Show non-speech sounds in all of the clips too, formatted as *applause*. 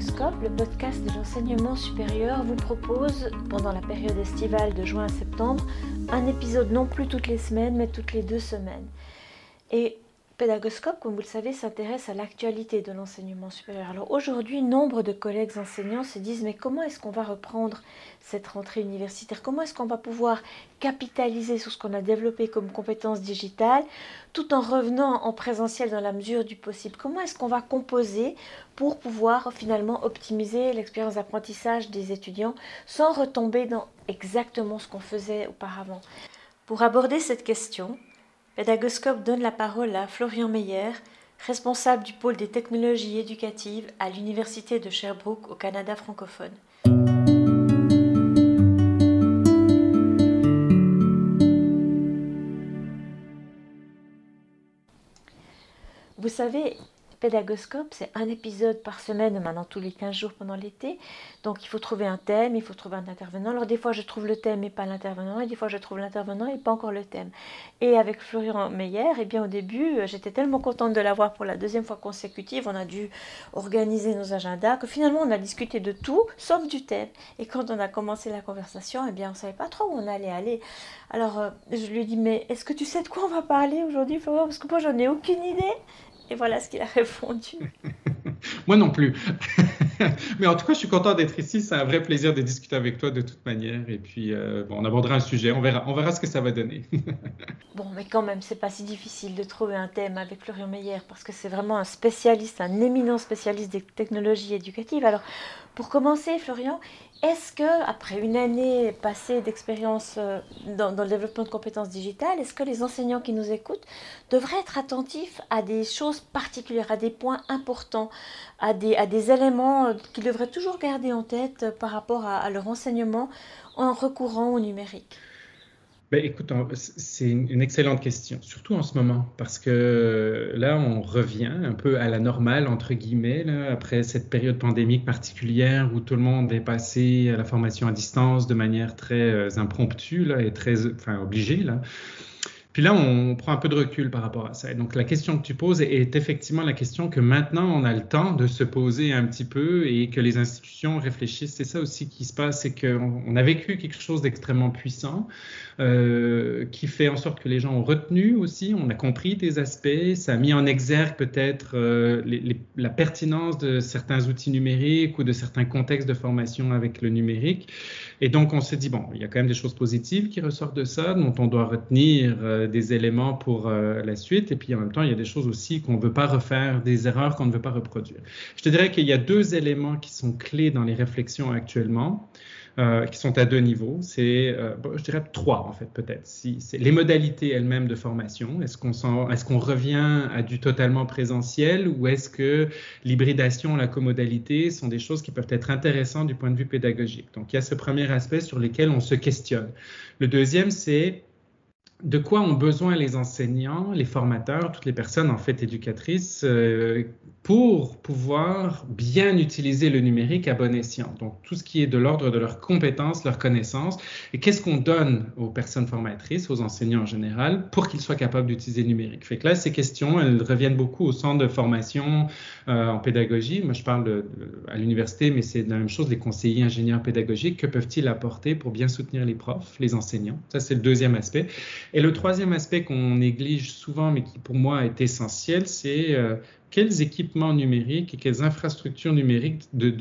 Le podcast de l'enseignement supérieur, vous propose, pendant la période estivale de juin à septembre, un épisode non plus toutes les semaines, mais toutes les deux semaines. Pédagoscope, comme vous le savez, s'intéresse à l'actualité de l'enseignement supérieur. Alors aujourd'hui, nombre de collègues enseignants se disent mais comment est-ce qu'on va reprendre cette rentrée universitaire? Comment est-ce qu'on va pouvoir capitaliser sur ce qu'on a développé comme compétences digitales tout en revenant en présentiel dans la mesure du possible? Comment est-ce qu'on va composer pour pouvoir finalement optimiser l'expérience d'apprentissage des étudiants sans retomber dans exactement ce qu'on faisait auparavant? Pour aborder cette question, Pédagoscope donne la parole à Florian Meyer, responsable du pôle des technologies éducatives à l'Université de Sherbrooke au Canada francophone. Vous savez, Pédagoscope, c'est un épisode par semaine, maintenant tous les 15 jours pendant l'été. Donc il faut trouver un thème, il faut trouver un intervenant. Alors des fois je trouve le thème et pas l'intervenant, et des fois je trouve l'intervenant et pas encore le thème. Et avec Florian Meyer, eh bien au début, euh, j'étais tellement contente de l'avoir pour la deuxième fois consécutive. On a dû organiser nos agendas, que finalement on a discuté de tout, sauf du thème. Et quand on a commencé la conversation, eh bien on ne savait pas trop où on allait aller. Alors euh, je lui ai dit, mais est-ce que tu sais de quoi on va parler aujourd'hui, Florian? Parce que moi j'en ai aucune idée. Et voilà ce qu'il a *laughs* répondu. Moi non plus. *laughs* mais en tout cas, je suis content d'être ici. C'est un vrai plaisir de discuter avec toi de toute manière. Et puis, euh, bon, on abordera un sujet. On verra, on verra ce que ça va donner. *laughs* bon, mais quand même, c'est pas si difficile de trouver un thème avec Florian Meyer parce que c'est vraiment un spécialiste, un éminent spécialiste des technologies éducatives. Alors, pour commencer, Florian, est-ce que, après une année passée d'expérience euh, dans, le développement de compétences digitales, est-ce que les enseignants qui nous écoutent devraient être attentifs à des choses particulières, à des points importants, à des, à des éléments euh, qu'ils devraient toujours garder en tête euh, par rapport à leur enseignement en recourant au numérique ben, écoute, c'est une excellente question, surtout en ce moment, parce que là, on revient un peu à la normale, entre guillemets, après cette période pandémique particulière où tout le monde est passé à la formation à distance de manière très euh, impromptue là, et très enfin, obligée. Là. Puis là, on prend un peu de recul par rapport à ça. Et donc, la question que tu poses est effectivement la question que maintenant, on a le temps de se poser un petit peu et que les institutions réfléchissent. C'est ça aussi qui se passe, c'est qu'on a vécu quelque chose d'extrêmement puissant euh, qui fait en sorte que les gens ont retenu aussi, on a compris des aspects, ça a mis en exergue peut-être euh, la pertinence de certains outils numériques ou de certains contextes de formation avec le numérique. Et donc, on s'est dit, bon, il y a quand même des choses positives qui ressortent de ça, dont on doit retenir euh, des éléments pour euh, la suite. Et puis, en même temps, il y a des choses aussi qu'on ne veut pas refaire, des erreurs qu'on ne veut pas reproduire. Je te dirais qu'il y a deux éléments qui sont clés dans les réflexions actuellement. Euh, qui sont à deux niveaux. C'est, euh, je dirais trois en fait peut-être. Les modalités elles-mêmes de formation. Est-ce qu'on, est-ce qu'on revient à du totalement présentiel ou est-ce que l'hybridation, la comodalité sont des choses qui peuvent être intéressantes du point de vue pédagogique? Donc il y a ce premier aspect sur lequel on se questionne. Le deuxième, c'est de quoi ont besoin les enseignants, les formateurs, toutes les personnes en fait éducatrices euh, pour pouvoir bien utiliser le numérique à bon escient. Donc tout ce qui est de l'ordre de leurs compétences, leurs connaissances et qu'est-ce qu'on donne aux personnes formatrices, aux enseignants en général pour qu'ils soient capables d'utiliser le numérique. Fait que là ces questions, elles reviennent beaucoup au centre de formation euh, en pédagogie. Moi je parle à l'université mais c'est la même chose les conseillers ingénieurs pédagogiques que peuvent-ils apporter pour bien soutenir les profs, les enseignants? Ça c'est le deuxième aspect. Et le troisième aspect qu'on néglige souvent, mais qui pour moi est essentiel, c'est euh, quels équipements numériques et quelles infrastructures numériques de,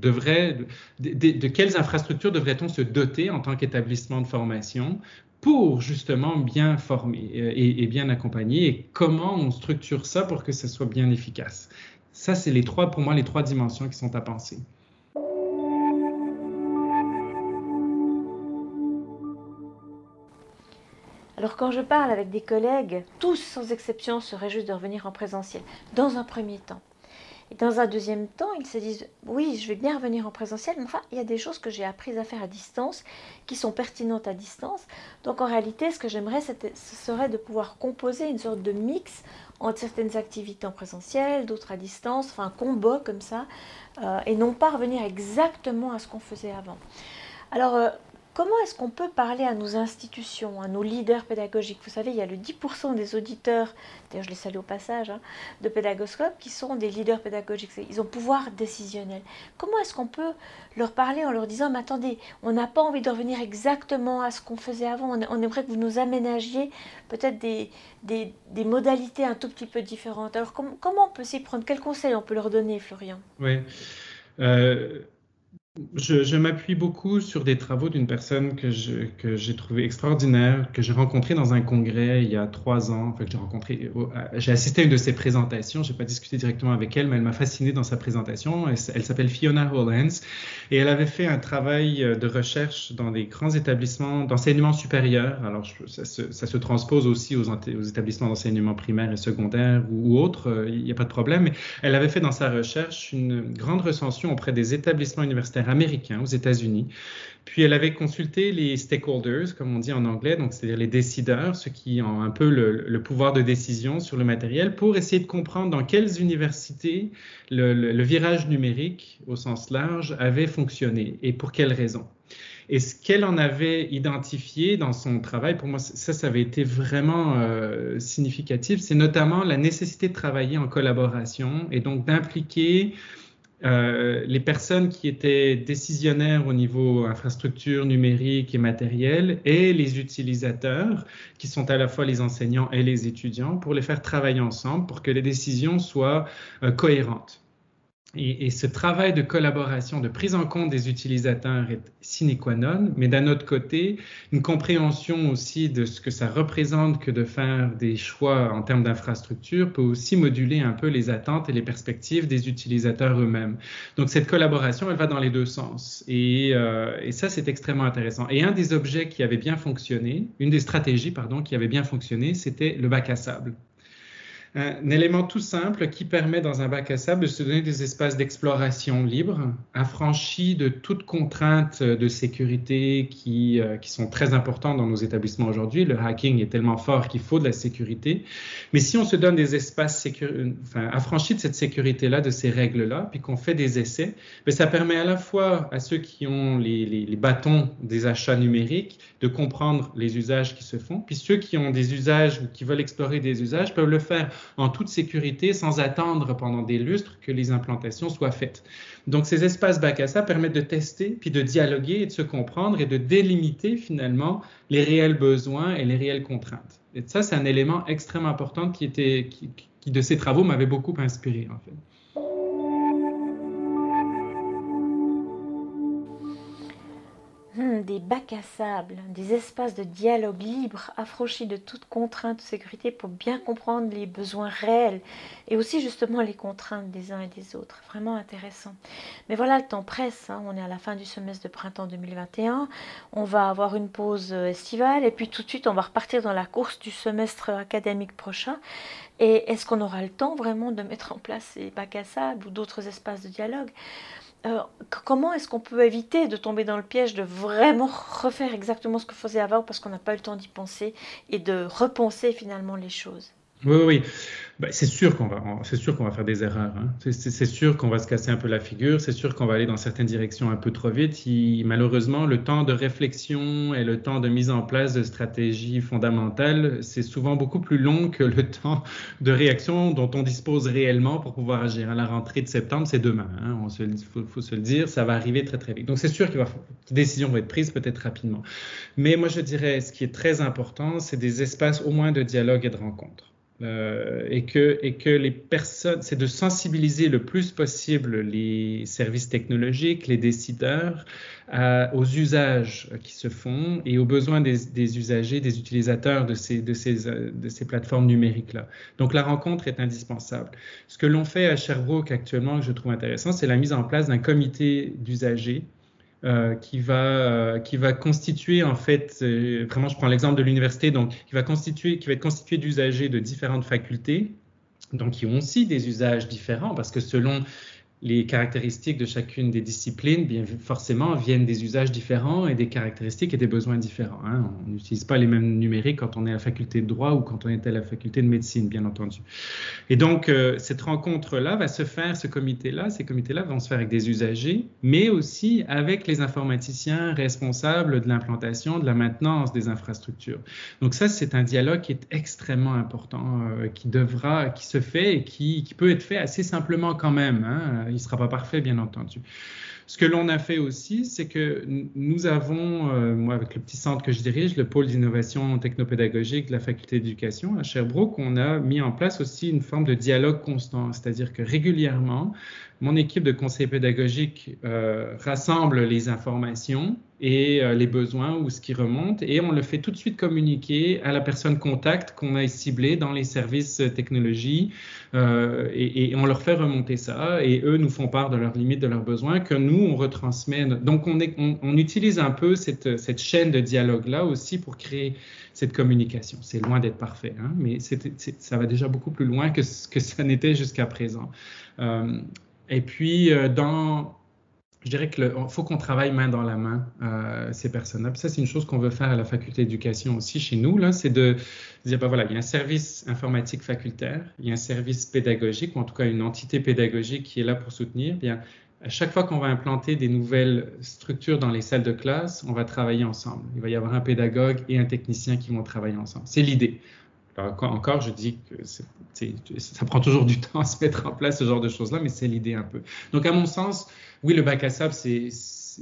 devraient, de, quelles infrastructures devrait-on se doter en tant qu'établissement de formation pour justement bien former euh, et, et, bien accompagner? Et comment on structure ça pour que ce soit bien efficace? Ça, c'est les trois, pour moi, les trois dimensions qui sont à penser. Alors quand je parle avec des collègues, tous sans exception se réjouissent de revenir en présentiel, dans un premier temps. Et dans un deuxième temps, ils se disent oui, je vais bien revenir en présentiel, mais enfin, il y a des choses que j'ai apprises à faire à distance qui sont pertinentes à distance. Donc en réalité, ce que j'aimerais, ce serait de pouvoir composer une sorte de mix entre certaines activités en présentiel, d'autres à distance, enfin un combo comme ça, euh, et non pas revenir exactement à ce qu'on faisait avant. Euh, Comment est-ce qu'on peut parler à nos institutions, à nos leaders pédagogiques? Vous savez, il y a le 10% des auditeurs, d'ailleurs je les salue au passage, hein, de Pédagoscope qui sont des leaders pédagogiques. Ils ont pouvoir décisionnel. Comment est-ce qu'on peut leur parler en leur disant, mais attendez, on n'a pas envie de revenir exactement à ce qu'on faisait avant, on, aimerait que vous nous aménagiez peut-être des, modalités un tout petit peu différentes. Alors comment on peut s'y prendre? Quels conseils on peut leur donner, Florian? Euh, je, m'appuie beaucoup sur des travaux d'une personne que, je, que j'ai trouvé extraordinaire, que j'ai rencontré dans un congrès il y a trois ans. Enfin, j'ai rencontré, j'ai assisté à une de ses présentations. J'ai pas discuté directement avec elle, mais elle m'a fasciné dans sa présentation. Elle, s'appelle Fiona Hollens et elle avait fait un travail euh, de recherche dans des grands établissements d'enseignement supérieur. Alors, ça, se, transpose aussi aux, aux établissements d'enseignement primaire et secondaire ou, ou autres. Euh, il n'y a pas de problème. Mais elle avait fait dans sa recherche une grande recension auprès des établissements universitaires américain aux États-Unis. Puis elle avait consulté les stakeholders, comme on dit en anglais, donc c'est-à-dire les décideurs, ceux qui ont un peu le, pouvoir de décision sur le matériel, pour essayer de comprendre dans quelles universités le, virage numérique au sens large avait fonctionné et pour quelles raisons. Et ce qu'elle en avait identifié dans son travail, pour moi, ça, ça avait été vraiment euh, significatif, c'est notamment la nécessité de travailler en collaboration et donc d'impliquer euh, les personnes qui étaient décisionnaires au niveau infrastructure numérique et matériel et les utilisateurs, qui sont à la fois les enseignants et les étudiants, pour les faire travailler ensemble pour que les décisions soient euh, cohérentes. Et, ce travail de collaboration, de prise en compte des utilisateurs est sine qua non, mais d'un autre côté, une compréhension aussi de ce que ça représente que de faire des choix en termes d'infrastructure peut aussi moduler un peu les attentes et les perspectives des utilisateurs eux-mêmes. Donc cette collaboration, elle va dans les deux sens. Et, euh, et ça, c'est extrêmement intéressant. Et un des objets qui avait bien fonctionné, une des stratégies, pardon, qui avait bien fonctionné, c'était le bac à sable un élément tout simple qui permet dans un bac à sable de se donner des espaces d'exploration libres, affranchis de toute contrainte de sécurité qui, euh, qui sont très importantes dans nos établissements aujourd'hui. Le hacking est tellement fort qu'il faut de la sécurité. Mais si on se donne des espaces enfin, affranchis de cette sécurité-là, de ces règles-là, puis qu'on fait des essais, ben, ça permet à la fois à ceux qui ont les bâtons des achats numériques de comprendre les usages qui se font, puis ceux qui ont des usages ou qui veulent explorer des usages peuvent le faire en toute sécurité sans attendre pendant des lustres que les implantations soient faites. Donc ces espaces bac à ça permettent de tester, puis de dialoguer et de se comprendre et de délimiter finalement les réels besoins et les réelles contraintes. Et ça, c'est un élément extrêmement important qui, était, qui de ces travaux m'avait beaucoup inspiré en fait. Des bacs à sable, des espaces de dialogue libre, affranchis de toute contrainte de sécurité pour bien comprendre les besoins réels et aussi justement les contraintes des uns et des autres. Vraiment intéressant. Mais voilà, le temps presse. Hein. On est à la fin du semestre de printemps 2021. On va avoir une pause euh, estivale et puis tout de suite, on va repartir dans la course du semestre académique prochain. Et est-ce qu'on aura le temps vraiment de mettre en place ces bacs à sable ou d'autres espaces de dialogue? Euh, comment est-ce qu'on peut éviter de tomber dans le piège de vraiment refaire exactement ce que faisait avant parce qu'on n'a pas eu le temps d'y penser et de repenser finalement les choses? Oui, oui. Bah, c'est sûr qu'on va, c'est sûr qu'on va faire des erreurs. Hein. C'est sûr qu'on va se casser un peu la figure. C'est sûr qu'on va aller dans certaines directions un peu trop vite. malheureusement, le temps de réflexion et le temps de mise en place de stratégies fondamentales, c'est souvent beaucoup plus long que le *laughs* temps de réaction dont on dispose réellement pour pouvoir agir. À la rentrée de septembre, c'est demain. Hein. On se, faut, faut, se le dire, ça va arriver très très vite. Donc c'est sûr que des décisions vont être prises peut-être rapidement. Mais moi je dirais, ce qui est très important, c'est des espaces au moins de dialogue et de rencontre. Euh, et, que, les personnes, c'est de sensibiliser le plus possible les services technologiques, les décideurs aux usages qui se font et aux besoins des, usagers, des utilisateurs de ces, de ces, de ces plateformes numériques-là. Donc la rencontre est indispensable. Ce que l'on fait à Sherbrooke actuellement, que je trouve intéressant, c'est la mise en place d'un comité d'usagers euh, qui va euh, qui va constituer en fait euh, vraiment je prends l'exemple de l'université donc qui va constituer qui va être constitué d'usagers de différentes facultés. Donc qui ont aussi des usages différents parce que selon les caractéristiques de chacune des disciplines, bien forcément, viennent des usages différents et des caractéristiques et des besoins différents. Hein. On n'utilise pas les mêmes numériques quand on est à la faculté de droit ou quand on est à la faculté de médecine, bien entendu. Et donc, euh, cette rencontre-là va se faire, ce comité-là, ces comités-là vont se faire avec des usagers, mais aussi avec les informaticiens responsables de l'implantation, de la maintenance des infrastructures. Donc ça, c'est un dialogue qui est extrêmement important, euh, qui devra, qui se fait et qui, peut être fait assez simplement quand même. Hein il ne sera pas parfait, bien entendu. Ce que l'on a fait aussi, c'est que nous avons, euh, moi avec le petit centre que je dirige, le pôle d'innovation technopédagogique de la faculté d'éducation à Sherbrooke, on a mis en place aussi une forme de dialogue constant, c'est-à-dire que régulièrement, mon équipe de conseil pédagogique euh, rassemble les informations et euh, les besoins ou ce qui remonte et on le fait tout de suite communiquer à la personne contact qu'on a ciblée dans les services technologie euh, et, on leur fait remonter ça et eux nous font part de leurs limites, de leurs besoins que nous on retransmet. Donc on, utilise un peu cette, chaîne de dialogue là aussi pour créer cette communication. C'est loin d'être parfait, hein, mais ça va déjà beaucoup plus loin que, que ça n'était jusqu'à présent. Et puis, euh, dans, je dirais qu'il faut qu'on travaille main dans la main euh, ces personnes-là. Ça, c'est une chose qu'on veut faire à la faculté d'éducation aussi chez nous. C'est de dire, ben voilà, il y a un service informatique facultaire, il y a un service pédagogique, ou en tout cas une entité pédagogique qui est là pour soutenir. Bien, à chaque fois qu'on va implanter des nouvelles structures dans les salles de classe, on va travailler ensemble. Il va y avoir un pédagogue et un technicien qui vont travailler ensemble. C'est l'idée. Alors, encore, je dis que ça prend toujours du temps à se mettre en place ce genre de choses-là, mais c'est l'idée un peu. Donc, à mon sens, oui, le bac à sable, c'est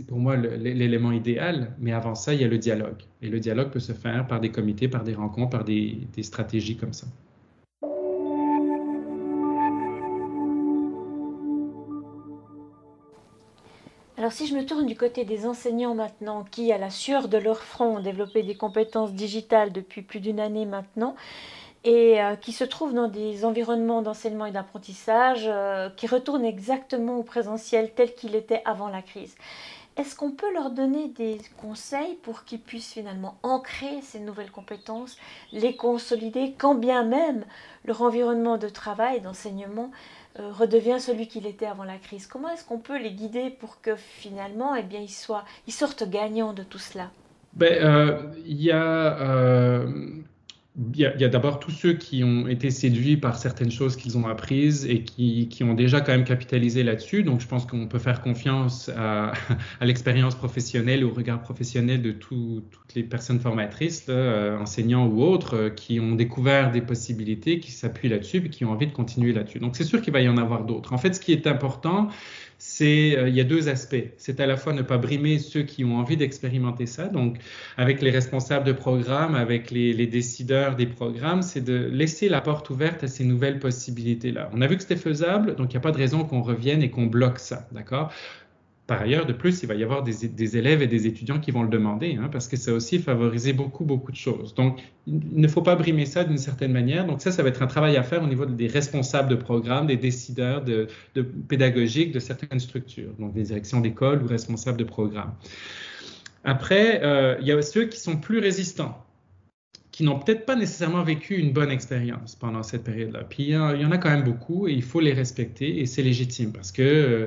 pour moi l'élément idéal, mais avant ça, il y a le dialogue. Et le dialogue peut se faire par des comités, par des rencontres, par des stratégies comme ça. Alors si je me tourne du côté des enseignants maintenant, qui à la sueur de leur front ont développé des compétences digitales depuis plus d'une année maintenant, et euh, qui se trouvent dans des environnements d'enseignement et d'apprentissage euh, qui retournent exactement au présentiel tel qu'il était avant la crise. Est-ce qu'on peut leur donner des conseils pour qu'ils puissent finalement ancrer ces nouvelles compétences, les consolider, quand bien même leur environnement de travail, d'enseignement euh, redevient celui qu'il était avant la crise? Comment est-ce qu'on peut les guider pour que finalement, eh bien, ils, soient, ils sortent gagnants de tout cela? Ben, euh, y a euh, il y a, d'abord tous ceux qui ont été séduits par certaines choses qu'ils ont apprises et qui, qui, ont déjà quand même capitalisé là-dessus. Donc, je pense qu'on peut faire confiance à, *laughs* l'expérience professionnelle, au regard professionnel de toutes les personnes formatrices, euh, enseignants ou autres, euh, qui ont découvert des possibilités, qui s'appuient là-dessus et qui ont envie de continuer là-dessus. Donc, c'est sûr qu'il va y en avoir d'autres. En fait, ce qui est important, c'est euh, il y a deux aspects. C'est à la fois ne pas brimer ceux qui ont envie d'expérimenter ça, donc avec les responsables de programme, avec les, les décideurs des programmes, c'est de laisser la porte ouverte à ces nouvelles possibilités-là. On a vu que c'était faisable, donc il n'y a pas de raison qu'on revienne et qu'on bloque ça, d'accord? Par ailleurs, de plus, il va y avoir des, élèves et des étudiants qui vont le demander, hein, parce que ça aussi favorisé beaucoup, beaucoup de choses. Donc, il ne faut pas brimer ça d'une certaine manière. Donc, ça, ça va être un travail à faire au niveau des responsables de programme, des décideurs de, pédagogiques de certaines structures, donc des directions d'école ou responsables de programme. Après, euh, il y a ceux qui sont plus résistants qui n'ont peut-être pas nécessairement vécu une bonne expérience pendant cette période-là. Puis il y, en a quand même beaucoup et il faut les respecter et c'est légitime parce que euh,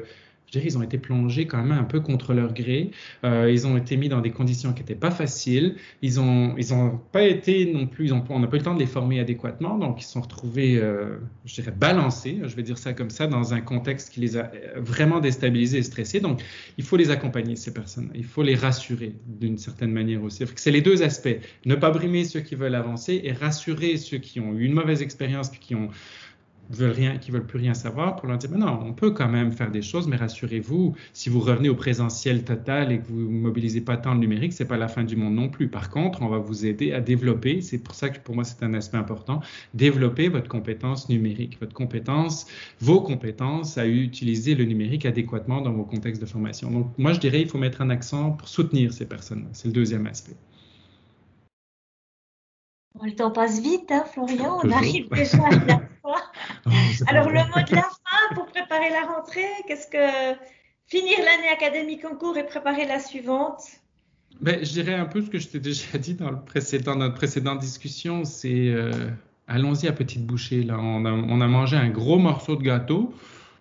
ils ont été plongés quand même un peu contre leur gré. Euh, ils ont été mis dans des conditions qui n'étaient pas faciles. Ils n'ont ils ont pas été non plus, ils ont, on n'a pas eu le temps de les former adéquatement, donc ils se sont retrouvés, euh, je dirais, balancés, je vais dire ça comme ça, dans un contexte qui les a euh, vraiment déstabilisés et stressés. Donc, il faut les accompagner, ces personnes. Il faut les rassurer d'une certaine manière aussi. C'est les deux aspects. Ne pas brimer ceux qui veulent avancer et rassurer ceux qui ont eu une mauvaise expérience puis qui ont veulent rien, qui veulent plus rien savoir, pour leur dire, mais non, on peut quand même faire des choses, mais rassurez-vous, si vous revenez au présentiel total et que vous mobilisez pas tant le numérique, c'est pas la fin du monde non plus. Par contre, on va vous aider à développer, c'est pour ça que pour moi c'est un aspect important, développer votre compétence numérique, votre compétence, vos compétences à utiliser le numérique adéquatement dans vos contextes de formation. Donc moi je dirais, il faut mettre un accent pour soutenir ces personnes. C'est le deuxième aspect. Le temps passe vite, hein, Florian. On arrive déjà à la fin. *laughs* Alors, le mot de la fin pour préparer la rentrée, qu'est-ce que finir l'année académique en cours et préparer la suivante? Ben, Je dirais un peu ce que je t'ai déjà *laughs* dit dans, le précédent, notre précédente discussion, c'est euh, allons-y à petite bouchée. Là. On, a, on a mangé un gros morceau de gâteau.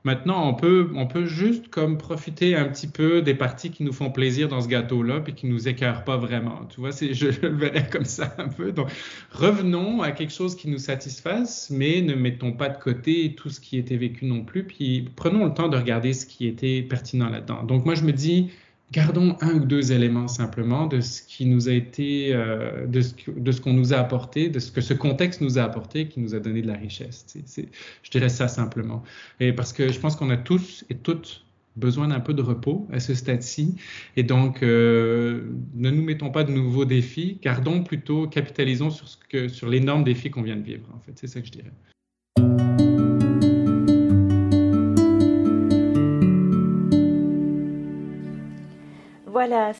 Maintenant, on peut, on peut juste comme profiter un petit peu des parties qui nous font plaisir dans ce gâteau-là, puis qui nous écœurent pas vraiment. Tu vois, *laughs* je, le verrais comme ça un peu. Donc, revenons à quelque chose qui nous satisfasse, mais ne mettons pas de côté tout ce qui était vécu non plus, puis prenons le temps de regarder ce qui était pertinent là-dedans. Donc, moi, je me dis, gardons un ou deux éléments simplement de ce qui nous a été, euh, de ce, qu'on nous a apporté, de ce que ce contexte nous a apporté, qui nous a donné de la richesse. je dirais ça simplement. Et parce que je pense qu'on a tous et toutes besoin d'un peu de repos à ce stade-ci. Et donc, euh, ne nous mettons pas de nouveaux défis, gardons plutôt, capitalisons sur, ce que, sur l'énorme défi qu'on vient de vivre. En fait, c'est ça que je dirais. Voilà,